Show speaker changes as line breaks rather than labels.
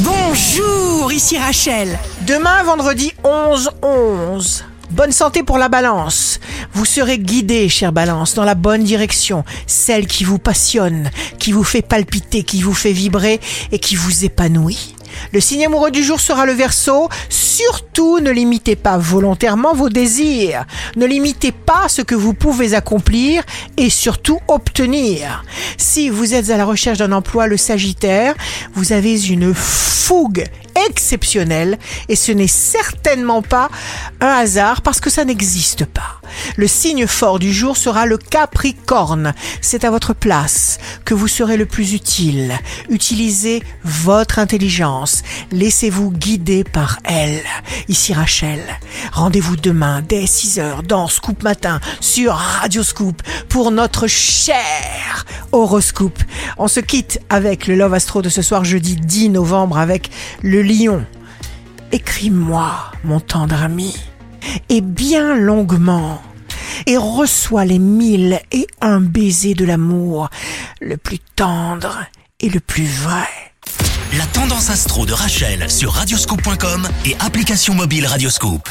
Bonjour, ici Rachel.
Demain, vendredi 11-11. Bonne santé pour la balance. Vous serez guidé, chère balance, dans la bonne direction, celle qui vous passionne, qui vous fait palpiter, qui vous fait vibrer et qui vous épanouit. Le signe amoureux du jour sera le verso. Surtout, ne limitez pas volontairement vos désirs. Ne limitez pas ce que vous pouvez accomplir et surtout obtenir. Si vous êtes à la recherche d'un emploi, le Sagittaire, vous avez une fougue exceptionnelle et ce n'est certainement pas un hasard parce que ça n'existe pas. Le signe fort du jour sera le Capricorne. C'est à votre place que vous serez le plus utile. Utilisez votre intelligence. Laissez-vous guider par elle. Ici Rachel. Rendez-vous demain dès 6h dans Scoop Matin sur Radio Scoop pour notre cher horoscope. On se quitte avec le Love Astro de ce soir jeudi 10 novembre avec le lion. Écris-moi, mon tendre ami, et bien longuement, et reçois les mille et un baisers de l'amour, le plus tendre et le plus vrai.
La tendance astro de Rachel sur radioscope.com et application mobile Radioscope.